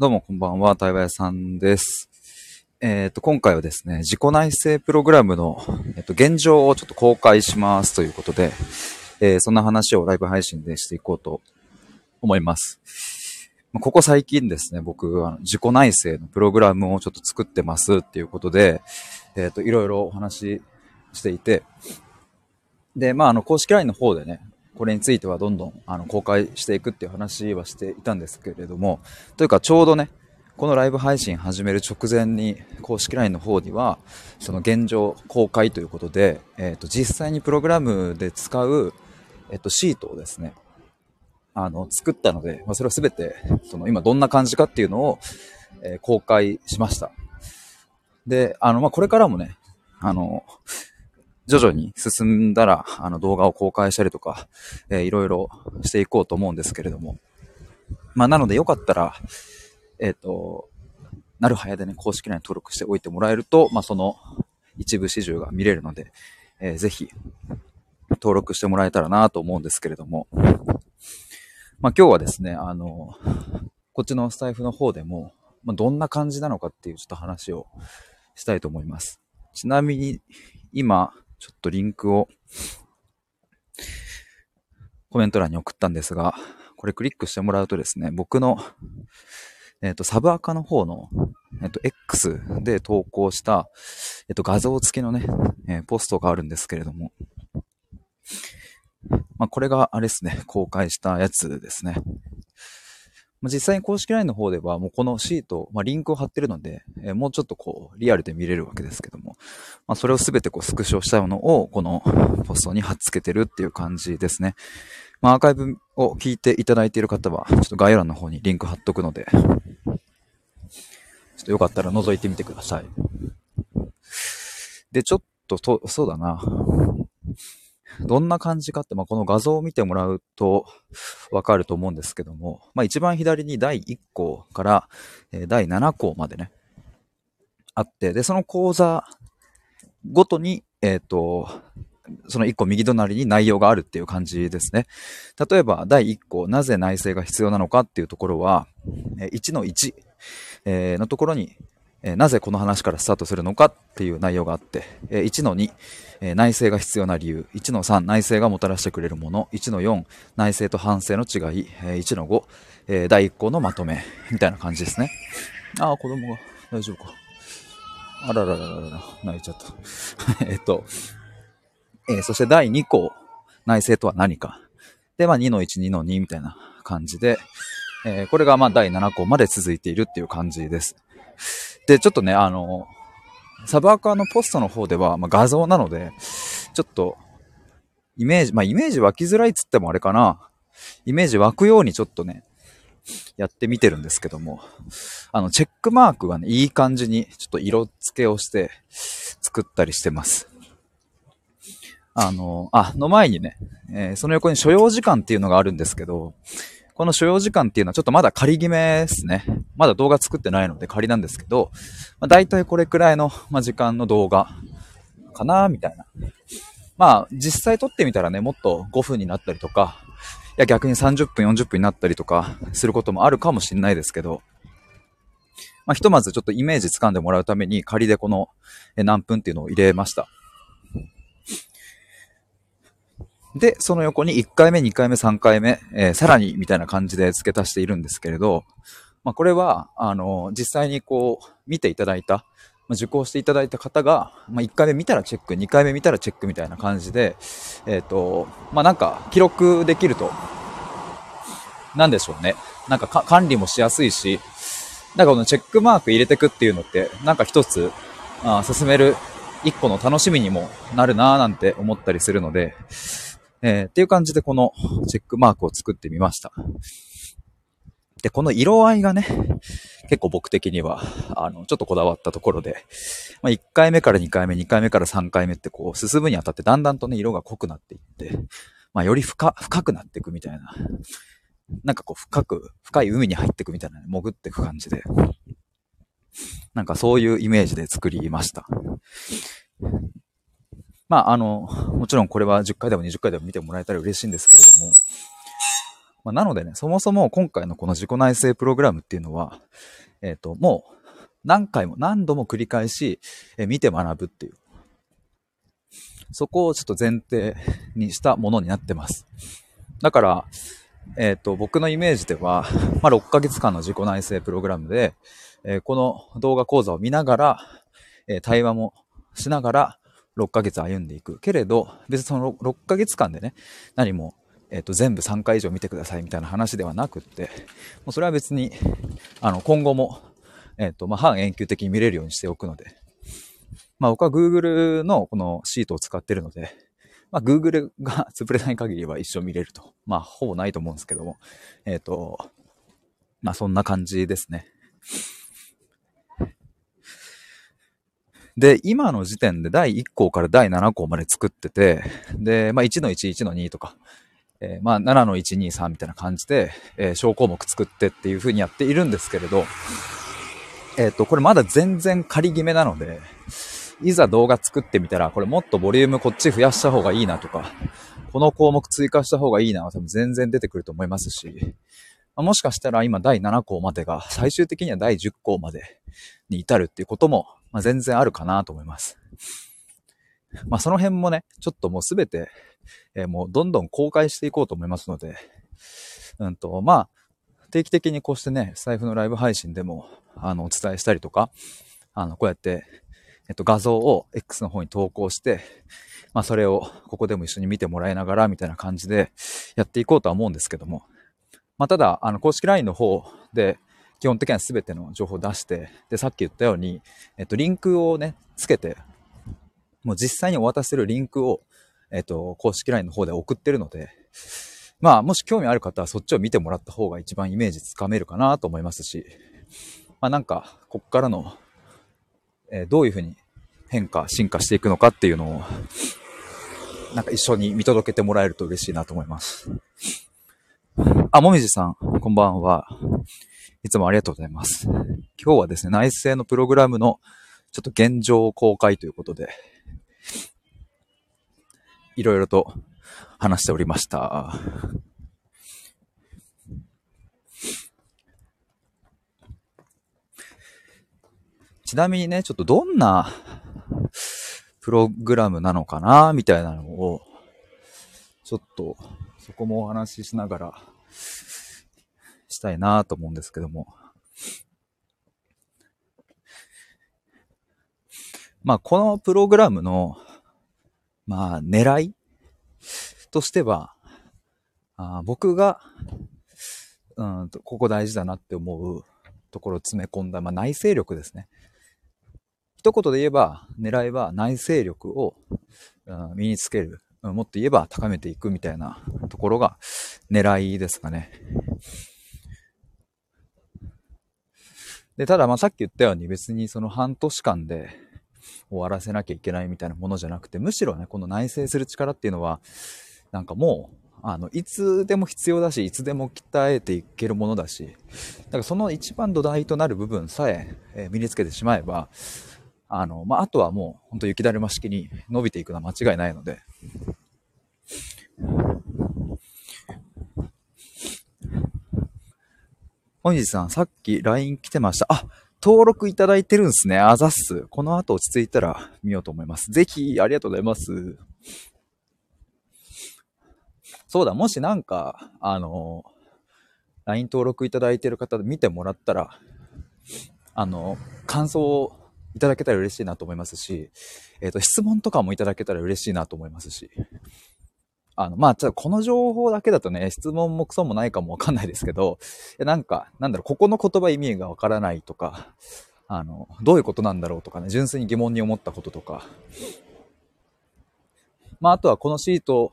どうもこんばんは、対話屋さんです。えっ、と、今回はですね、自己内政プログラムの、えっと現状をちょっと公開しますということで、えーそんな話をライブ配信でしていこうと思います。まここ最近ですね、僕、あの自己内政のプログラムをちょっと作ってますっていうことで、えっ、と、いろいろお話ししていて、で、まあ、あの、公式 LINE の方でね、これについてはどんどんあの公開していくっていう話はしていたんですけれども、というかちょうどね、このライブ配信始める直前に公式 LINE の方には、その現状公開ということで、えっ、と、実際にプログラムで使う、えっ、と、シートをですね、あの、作ったので、まあ、それをすべて、その今どんな感じかっていうのを、えー公開しました。で、あの、まあ、これからもね、あの、徐々に進んだら、あの動画を公開したりとか、えーいろいろしていこうと思うんですけれども。まあ、なのでよかったら、えっ、と、なるはやでね、公式 LINE 登録しておいてもらえると、まあ、その一部始終が見れるので、えーぜひ、登録してもらえたらなと思うんですけれども。まあ、今日はですね、あの、こっちのスタイフの方でも、まあ、どんな感じなのかっていうちょっと話をしたいと思います。ちなみに、今、ちょっとリンクをコメント欄に送ったんですが、これクリックしてもらうとですね、僕の、えっ、と、サブアカの方の、えっ、と、X で投稿した、えっ、と、画像付きのね、えポストがあるんですけれども、まあ、これがあれですね、公開したやつですね。まあ実際に公式 LINE の方ではもうこのシート、まあ、リンクを貼ってるので、えーもうちょっとこう、リアルで見れるわけですけども、まあ、それをすべてこうスクショしたものをこのポストに貼っ付けてるっていう感じですね。まあ、アーカイブを聞いていただいている方は、ちょっと概要欄の方にリンク貼っとくので、ちょっとよかったら覗いてみてください。で、ちょっとと、そうだな。どんな感じかって、まあ、この画像を見てもらうとわかると思うんですけども、まあ、一番左に第1項から、え第7項までね、あって、で、その講座ごとに、えっ、と、その1個右隣に内容があるっていう感じですね。例えば、第1項、なぜ内政が必要なのかっていうところは、1の1、えのところに、えなぜこの話からスタートするのかっていう内容があって、え1の2、え内政が必要な理由、1の3、内政がもたらしてくれるもの、1の4、内政と反省の違い、え1の5、え第1項のまとめ、みたいな感じですね。ああ、子供が大丈夫か。あらららららら、泣いちゃった。えっと、えーそして第2項、内政とは何か。で、まあ2の1、2の2みたいな感じで、えーこれがまあ第7項まで続いているっていう感じです。で、ちょっとね、あの、サブアカーのポストの方では、まあ、画像なので、ちょっと、イメージ、まあイメージ湧きづらいっつってもあれかな。イメージ湧くようにちょっとね、やってみてるんですけども、あの、チェックマークがね、いい感じに、ちょっと色付けをして、作ったりしてます。あの、あ、の前にね、えーその横に所要時間っていうのがあるんですけど、この所要時間っていうのはちょっとまだ仮決めですね。まだ動画作ってないので仮なんですけど、まあ、大体これくらいの、ま、時間の動画かな、みたいな。まあ、実際撮ってみたらね、もっと5分になったりとか、いや逆に30分、40分になったりとかすることもあるかもしれないですけど、まあ、ひとまずちょっとイメージ掴んでもらうために仮でこの何分っていうのを入れました。で、その横に1回目、2回目、3回目、えーさらにみたいな感じで付け足しているんですけれど、まあ、これは、あの、実際にこう、見ていただいた、まあ、受講していただいた方が、まあ、1回目見たらチェック、2回目見たらチェックみたいな感じで、えっ、と、まあ、なんか記録できると、なんでしょうね。なんか管理もしやすいし、なんかこのチェックマーク入れてくっていうのって、なんか一つ、あ進める一個の楽しみにもなるなーなんて思ったりするので、えーっていう感じでこのチェックマークを作ってみました。で、この色合いがね、結構僕的には、あの、ちょっとこだわったところで、まあ、1回目から2回目、2回目から3回目ってこう、進むにあたってだんだんとね、色が濃くなっていって、まあ、より深、深くなっていくみたいな、なんかこう、深く、深い海に入っていくみたいな、ね、潜っていく感じで、なんかそういうイメージで作りました。まあ、あの、もちろんこれは10回でも20回でも見てもらえたら嬉しいんですけれども、まあ、なのでね、そもそも今回のこの自己内省プログラムっていうのは、えっ、と、もう何回も何度も繰り返し、え見て学ぶっていう。そこをちょっと前提にしたものになってます。だから、えっ、と、僕のイメージでは、まあ、6ヶ月間の自己内省プログラムで、えー、この動画講座を見ながら、えー、対話もしながら、6ヶ月歩んでいく。けれど、別にその 6, 6ヶ月間でね、何も、えっ、ー、と、全部3回以上見てくださいみたいな話ではなくって、もうそれは別に、あの、今後も、えっ、と、まあ、半永久的に見れるようにしておくので、まあ、僕は Google のこのシートを使ってるので、まあ、Google が 潰れない限りは一生見れると。まあ、ほぼないと思うんですけども。えっ、ー、と、まあ、そんな感じですね。で、今の時点で第1項から第7項まで作ってて、で、まあ、1の1、1の2とか、えー、まあ、7の1、2、3みたいな感じで、えー、小項目作ってっていう風にやっているんですけれど、えっ、ー、と、これまだ全然仮決めなので、いざ動画作ってみたら、これもっとボリュームこっち増やした方がいいなとか、この項目追加した方がいいなは多分全然出てくると思いますし、もしかしたら今第7項までが最終的には第10項までに至るっていうことも、まあ、全然あるかなと思います。まあその辺もね、ちょっともうすべて、えー、もうどんどん公開していこうと思いますので、うんと、まあ、定期的にこうしてね、財布のライブ配信でも、あの、お伝えしたりとか、あの、こうやって、えっと、画像を X の方に投稿して、まあ、それをここでも一緒に見てもらいながら、みたいな感じでやっていこうとは思うんですけども。まあ、ただ、あの、公式 LINE の方で、基本的には全ての情報を出して、で、さっき言ったように、えっと、リンクをね、つけて、もう実際にお渡しするリンクを、えっと、公式 LINE の方で送ってるので、まあ、もし興味ある方はそっちを見てもらった方が一番イメージつかめるかなと思いますし、まあなんか、こっからのえどういうふうに変化、進化していくのかっていうのを、なんか一緒に見届けてもらえると嬉しいなと思います。あ、もみじさん、こんばんは。いつもありがとうございます。今日はですね、内政のプログラムのちょっと現状公開ということで、いろいろと話しておりました。ちなみにね、ちょっとどんなプログラムなのかな、みたいなのを、ちょっと、そこもお話ししながら、したいなと思うんですけども。まあ、このプログラムの、まあ、狙いとしては、あ僕が、うんと、ここ大事だなって思うところを詰め込んだ、まあ、内省力ですね。一言で言えば、狙いは内省力を身につける。もっと言えば高めていくみたいなところが狙いですかね。で、ただまあさっき言ったように別にその半年間で終わらせなきゃいけないみたいなものじゃなくて、むしろね、この内省する力っていうのは、なんかもう、あの、いつでも必要だし、いつでも鍛えていけるものだし、だからその一番土台となる部分さええ身につけてしまえば、あの、まあ、あとはもう、ほんと雪だるま式に伸びていくのは間違いないので、本日さん、さっき LINE 来てました。あ、登録いただいてるんですね。あざっす。この後落ち着いたら見ようと思います。ぜひ、ありがとうございます。そうだ、もしなんか、あの、LINE 登録いただいてる方で見てもらったら、あの、感想をいただけたら嬉しいなと思いますし、えっ、ー、と、質問とかもいただけたら嬉しいなと思いますし、あの、まあ、ちょっとこの情報だけだとね、質問もクソもないかもわかんないですけど、なんか、なんだろう、ここの言葉意味がわからないとか、あの、どういうことなんだろうとかね、純粋に疑問に思ったこととか、まあ、あとはこのシート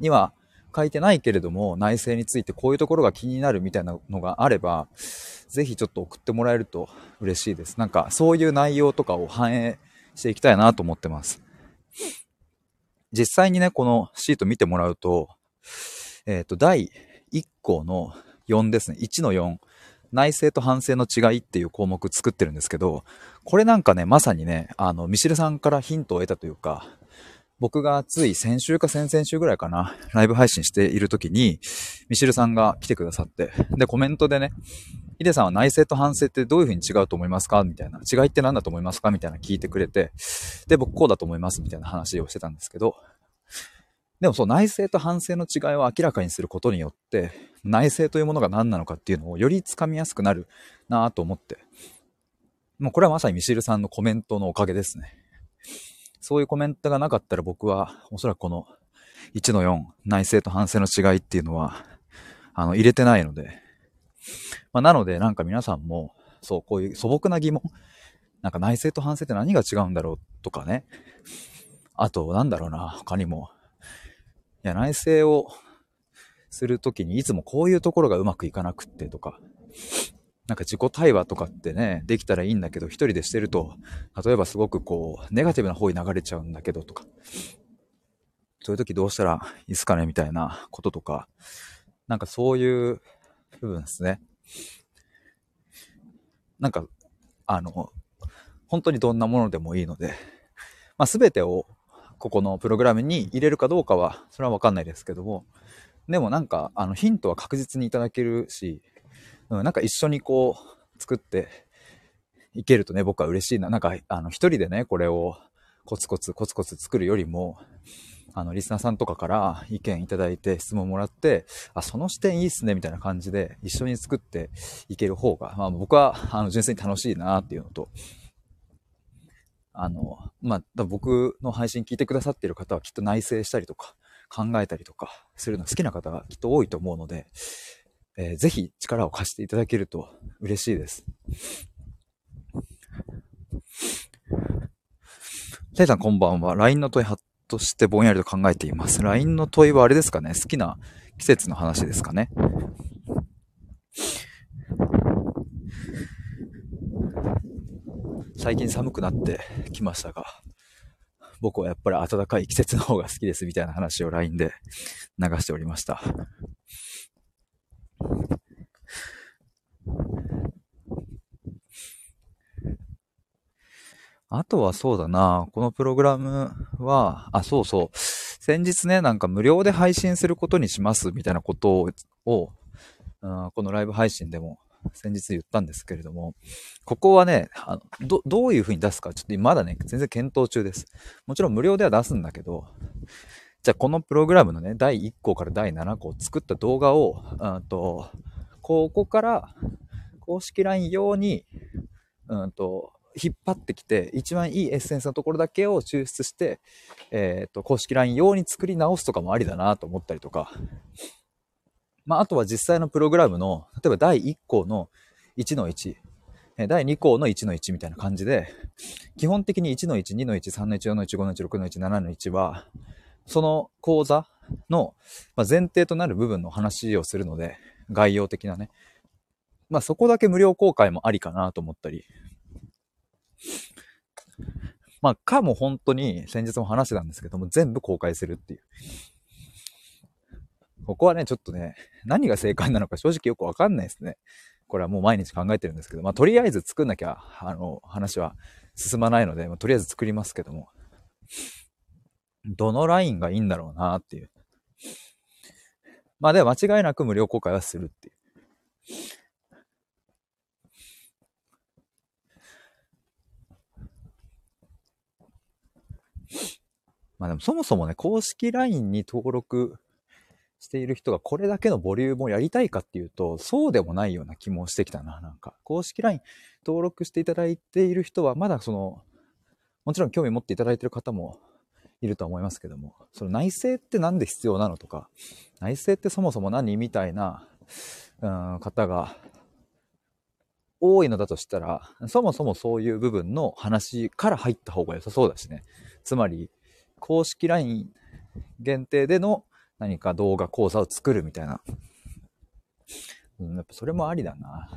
には書いてないけれども、内政についてこういうところが気になるみたいなのがあれば、ぜひちょっと送ってもらえると嬉しいです。なんかそういう内容とかを反映していきたいなと思ってます。実際にね、このシート見てもらうと、えっ、ー、と、第1項の4ですね。1の4。内政と反省の違いっていう項目作ってるんですけど、これなんかね、まさにね、あの、ミシルさんからヒントを得たというか、僕がつい先週か先々週ぐらいかな、ライブ配信している時に、ミシルさんが来てくださって、で、コメントでね、ヒデさんは内政と反省ってどういう風に違うと思いますか？みたいな。違いって何だと思いますか？みたいな聞いてくれて、で、僕こうだと思いますみたいな話をしてたんですけど、でもそう、内政と反省の違いを明らかにすることによって、内政というものが何なのかっていうのをよりつかみやすくなるなぁと思って、もうこれはまさにミシルさんのコメントのおかげですね。そういうコメントがなかったら僕は、おそらくこの1の4、内政と反省の違いっていうのは、あの、入れてないので、まあ、なのでなんか皆さんも、そう、こういう素朴な疑問、なんか内政と反省って何が違うんだろうとかね、あと、なんだろうな、他にも、いや、内政をするときにいつもこういうところがうまくいかなくってとか、なんか自己対話とかってね、できたらいいんだけど、一人でしてると、例えばすごくこう、ネガティブな方に流れちゃうんだけどとか、そういう時どうしたらいいですかねみたいなこととか、なんかそういう部分ですね。なんか、あの、本当にどんなものでもいいので、まあ、全てをここのプログラムに入れるかどうかは、それはわかんないですけども、でもなんか、あの、ヒントは確実にいただけるし、うん、なんか一緒にこう、作っていけるとね、僕は嬉しいな。なんか、あの、一人でね、これをコツコツコツコツ作るよりも、あの、リスナーさんとかから意見いただいて質問もらって、あ、その視点いいっすね、みたいな感じで一緒に作っていける方が、まあ僕は、あの、純粋に楽しいなっていうのと、あの、まあ、僕の配信聞いてくださっている方はきっと内省したりとか、考えたりとかするの好きな方がきっと多いと思うので、えー、ぜひ力を貸していただけると嬉しいです。タイさんこんばんは。LINE の問いハッとしてぼんやりと考えています。LINE の問いはあれですかね好きな季節の話ですかね最近寒くなってきましたが、僕はやっぱり暖かい季節の方が好きですみたいな話を LINE で流しておりました。あとはそうだな、このプログラムは、あ、そうそう。先日ね、なんか無料で配信することにしますみたいなことを、うん、このライブ配信でも先日言ったんですけれども、ここはね、あのど、どういう風に出すか、ちょっとまだね、全然検討中です。もちろん無料では出すんだけど、じゃあこのプログラムのね、第1項から第7項作った動画を、うんと、ここから公式 LINE 用に、うんと、引っ張ってきて、一番いいエッセンスのところだけを抽出して、えっ、と、公式 LINE 用に作り直すとかもありだなと思ったりとか、まあ、あとは実際のプログラムの、例えば第1項の1の1、第2項の1の1みたいな感じで、基本的に1の1、2の1、3の1、4の1、5の1、6の1、7の1は、その講座の前提となる部分の話をするので、概要的なね。まあそこだけ無料公開もありかなと思ったり。まあかも本当に先日も話してたんですけども、全部公開するっていう。ここはね、ちょっとね、何が正解なのか正直よくわかんないですね。これはもう毎日考えてるんですけど、まあ、とりあえず作んなきゃ、あの、話は進まないので、まあ、とりあえず作りますけども、どのラインがいいんだろうなっていう。まあでも間違いなく無料公開はするっていう。まあでもそもそもね、公式 LINE に登録している人がこれだけのボリュームをやりたいかっていうと、そうでもないような気もしてきたな、なんか。公式 LINE 登録していただいている人は、まだその、もちろん興味持っていただいている方もいるとは思いますけども、その内政って何で必要なのとか、内政ってそもそも何みたいな、うん、方が多いのだとしたら、そもそもそういう部分の話から入った方が良さそうだしね。つまり、公式 LINE 限定での何か動画講座を作るみたいな。うん、やっぱそれもありだな。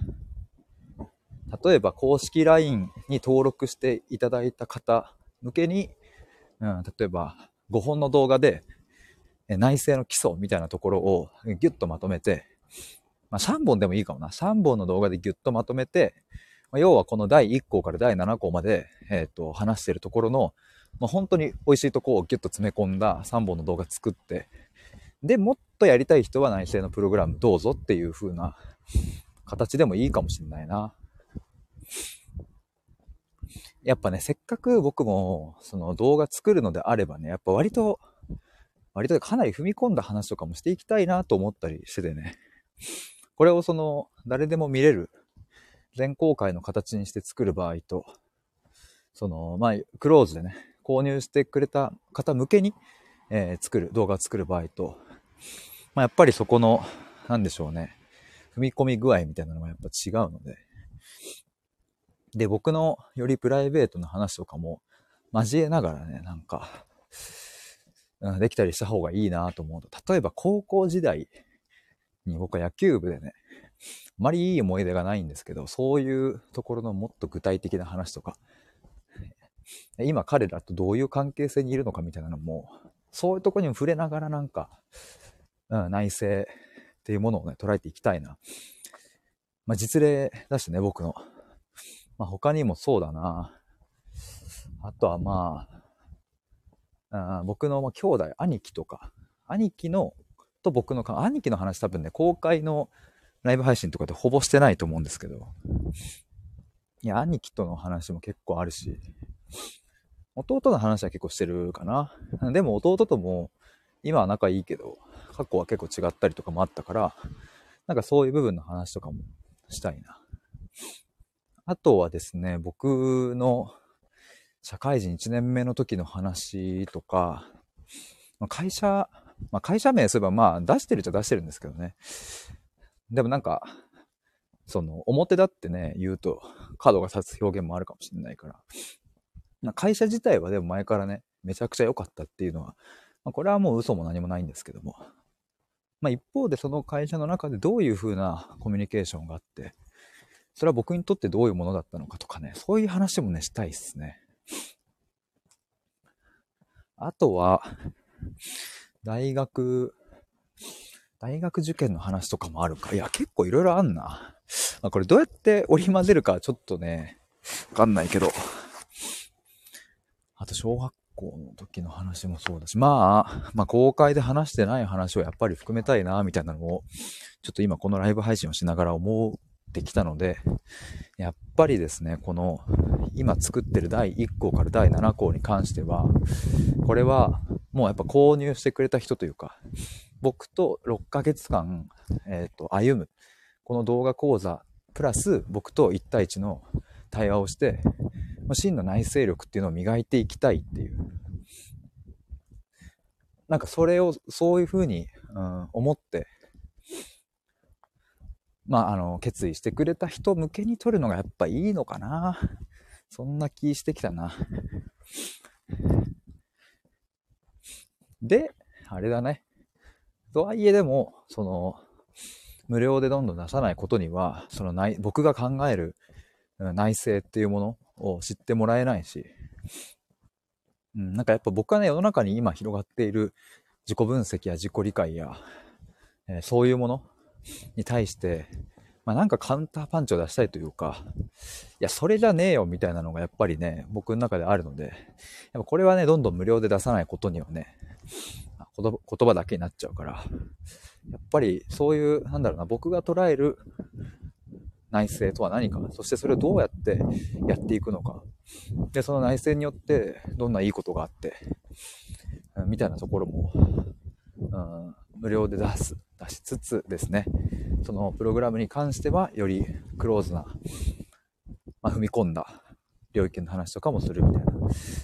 例えば公式 LINE に登録していただいた方向けに、うん、例えば5本の動画で内政の基礎みたいなところをギュッとまとめて、まあ、3本でもいいかもな。3本の動画でギュッとまとめて、まあ、要はこの第1項から第7項まで、えっ、ー、と、話してるところのまあ、本当に美味しいとこをギュッと詰め込んだ3本の動画作って、で、もっとやりたい人は内政のプログラムどうぞっていう風な形でもいいかもしんないな。やっぱね、せっかく僕もその動画作るのであればね、やっぱ割と、割とかなり踏み込んだ話とかもしていきたいなと思ったりしててね。これをその、誰でも見れる全公開の形にして作る場合と、その、まあ、クローズでね、購入してくれた方向けに、えー、作る、動画を作る場合と、まあ、やっぱりそこの、なんでしょうね、踏み込み具合みたいなのがやっぱ違うので、で、僕のよりプライベートな話とかも交えながらね、なんか、できたりした方がいいなと思うと、例えば高校時代に僕は野球部でね、あまりいい思い出がないんですけど、そういうところのもっと具体的な話とか、今彼らとどういう関係性にいるのかみたいなのも、そういうとこにも触れながらなんか、うん、内政っていうものをね、捉えていきたいな。まあ実例だしね、僕の。まあ他にもそうだな。あとはまあ、あ僕の兄弟、兄貴とか、兄貴の、と僕の、兄貴の話多分ね、公開のライブ配信とかでほぼしてないと思うんですけど、いや、兄貴との話も結構あるし、弟の話は結構してるかな。でも弟とも、今は仲いいけど、過去は結構違ったりとかもあったから、なんかそういう部分の話とかもしたいな。あとはですね、僕の社会人1年目の時の話とか、会社、まあ、会社名すればまあ出してるっちゃ出してるんですけどね。でもなんか、その表だってね、言うと角が立つ表現もあるかもしれないから。会社自体はでも前からね、めちゃくちゃ良かったっていうのは、まあ、これはもう嘘も何もないんですけども。まあ一方でその会社の中でどういう風なコミュニケーションがあって、それは僕にとってどういうものだったのかとかね、そういう話もね、したいっすね。あとは、大学、大学受験の話とかもあるか。いや、結構いろいろあんな。まあ、これどうやって織り交ぜるかちょっとね、わかんないけど。あと、小学校の時の話もそうだし、まあ、まあ、公開で話してない話をやっぱり含めたいな、みたいなのを、ちょっと今このライブ配信をしながら思ってきたので、やっぱりですね、この今作ってる第1項から第7項に関しては、これはもうやっぱ購入してくれた人というか、僕と6ヶ月間、えっ、ー、と、歩む。この動画講座、プラス僕と1対1の対話をして、まあ真の内省力っていうのを磨いていきたいっていう。なんかそれを、そういうふうに、うん、思ってまあ、あの、決意してくれた人向けに撮るのがやっぱいいのかな。そんな気してきたな。で、あれだね。とはいえでも、その、無料でどんどん出さないことには、その内、僕が考える内政っていうものを知ってもらえないし、うん、なんかやっぱ僕はね、世の中に今広がっている自己分析や自己理解や、えー、そういうものに対して、まあ、なんかカウンターパンチを出したいというか、いや、それじゃねえよみたいなのがやっぱりね、僕の中であるので、やっぱこれはね、どんどん無料で出さないことにはね、言葉だけになっちゃうから、やっぱりそういう、なんだろうな、僕が捉える内政とは何か、そしてそれをどうやってやっていくのか、で、その内政によってどんないいことがあって、うんみたいなところも、うん、無料で出す。出しつつですね、そのプログラムに関してはよりクローズな、まあ、踏み込んだ領域の話とかもするみたいな、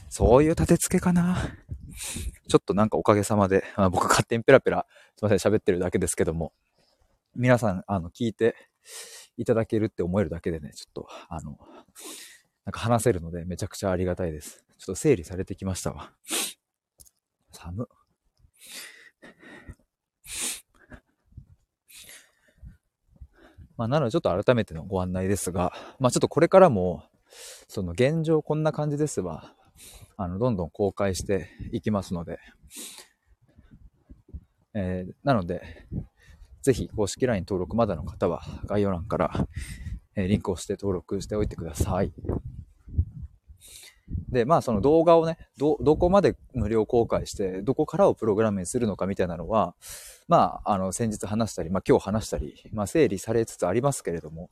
そういう立て付けかな。ちょっとなんかおかげさまで、まあ、僕勝手にペラペラ、すいません、喋ってるだけですけども、皆さん、あの、聞いていただけるって思えるだけでね、ちょっと、あの、なんか話せるのでめちゃくちゃありがたいです。ちょっと整理されてきましたわ。寒。まあ、なのでちょっと改めてのご案内ですが、まあ、ちょっとこれからも、その現状こんな感じですわ。あの、どんどん公開していきますので、えー、なので、ぜひ公式 LINE 登録まだの方は概要欄から、え、リンクをして登録しておいてください。で、まあその動画をね、ど、どこまで無料公開して、どこからをプログラムにするのかみたいなのは、まあ、あの、先日話したり、まあ今日話したり、まあ整理されつつありますけれども、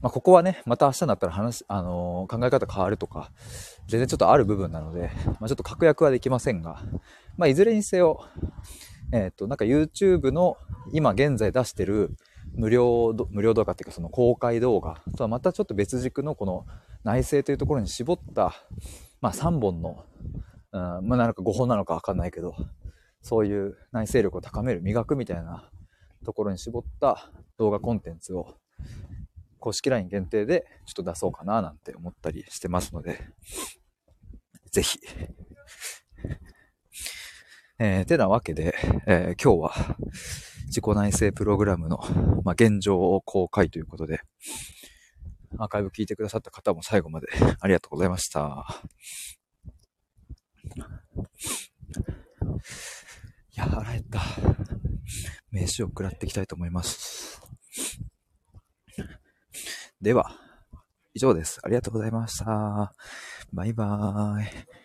まあここはね、また明日になったら話、あのー、考え方変わるとか、全然ちょっとある部分なので、まあちょっと確約はできませんが、まあいずれにせよ、えっ、ー、と、なんか YouTube の今現在出してる無料、無料動画っていうかその公開動画とはまたちょっと別軸のこの内政というところに絞った、まあ3本の、うん、まあなのか5本なのかわかんないけど、そういう内省力を高める、磨くみたいなところに絞った動画コンテンツを公式 LINE 限定でちょっと出そうかななんて思ったりしてますので、ぜひ。えー、てなわけで、えー、今日は自己内省プログラムの、まあ、現状を公開ということで、アーカイブ聞いてくださった方も最後まで ありがとうございました。いや、腹減った。飯を食らっていきたいと思います。では、以上です。ありがとうございました。バイバーイ。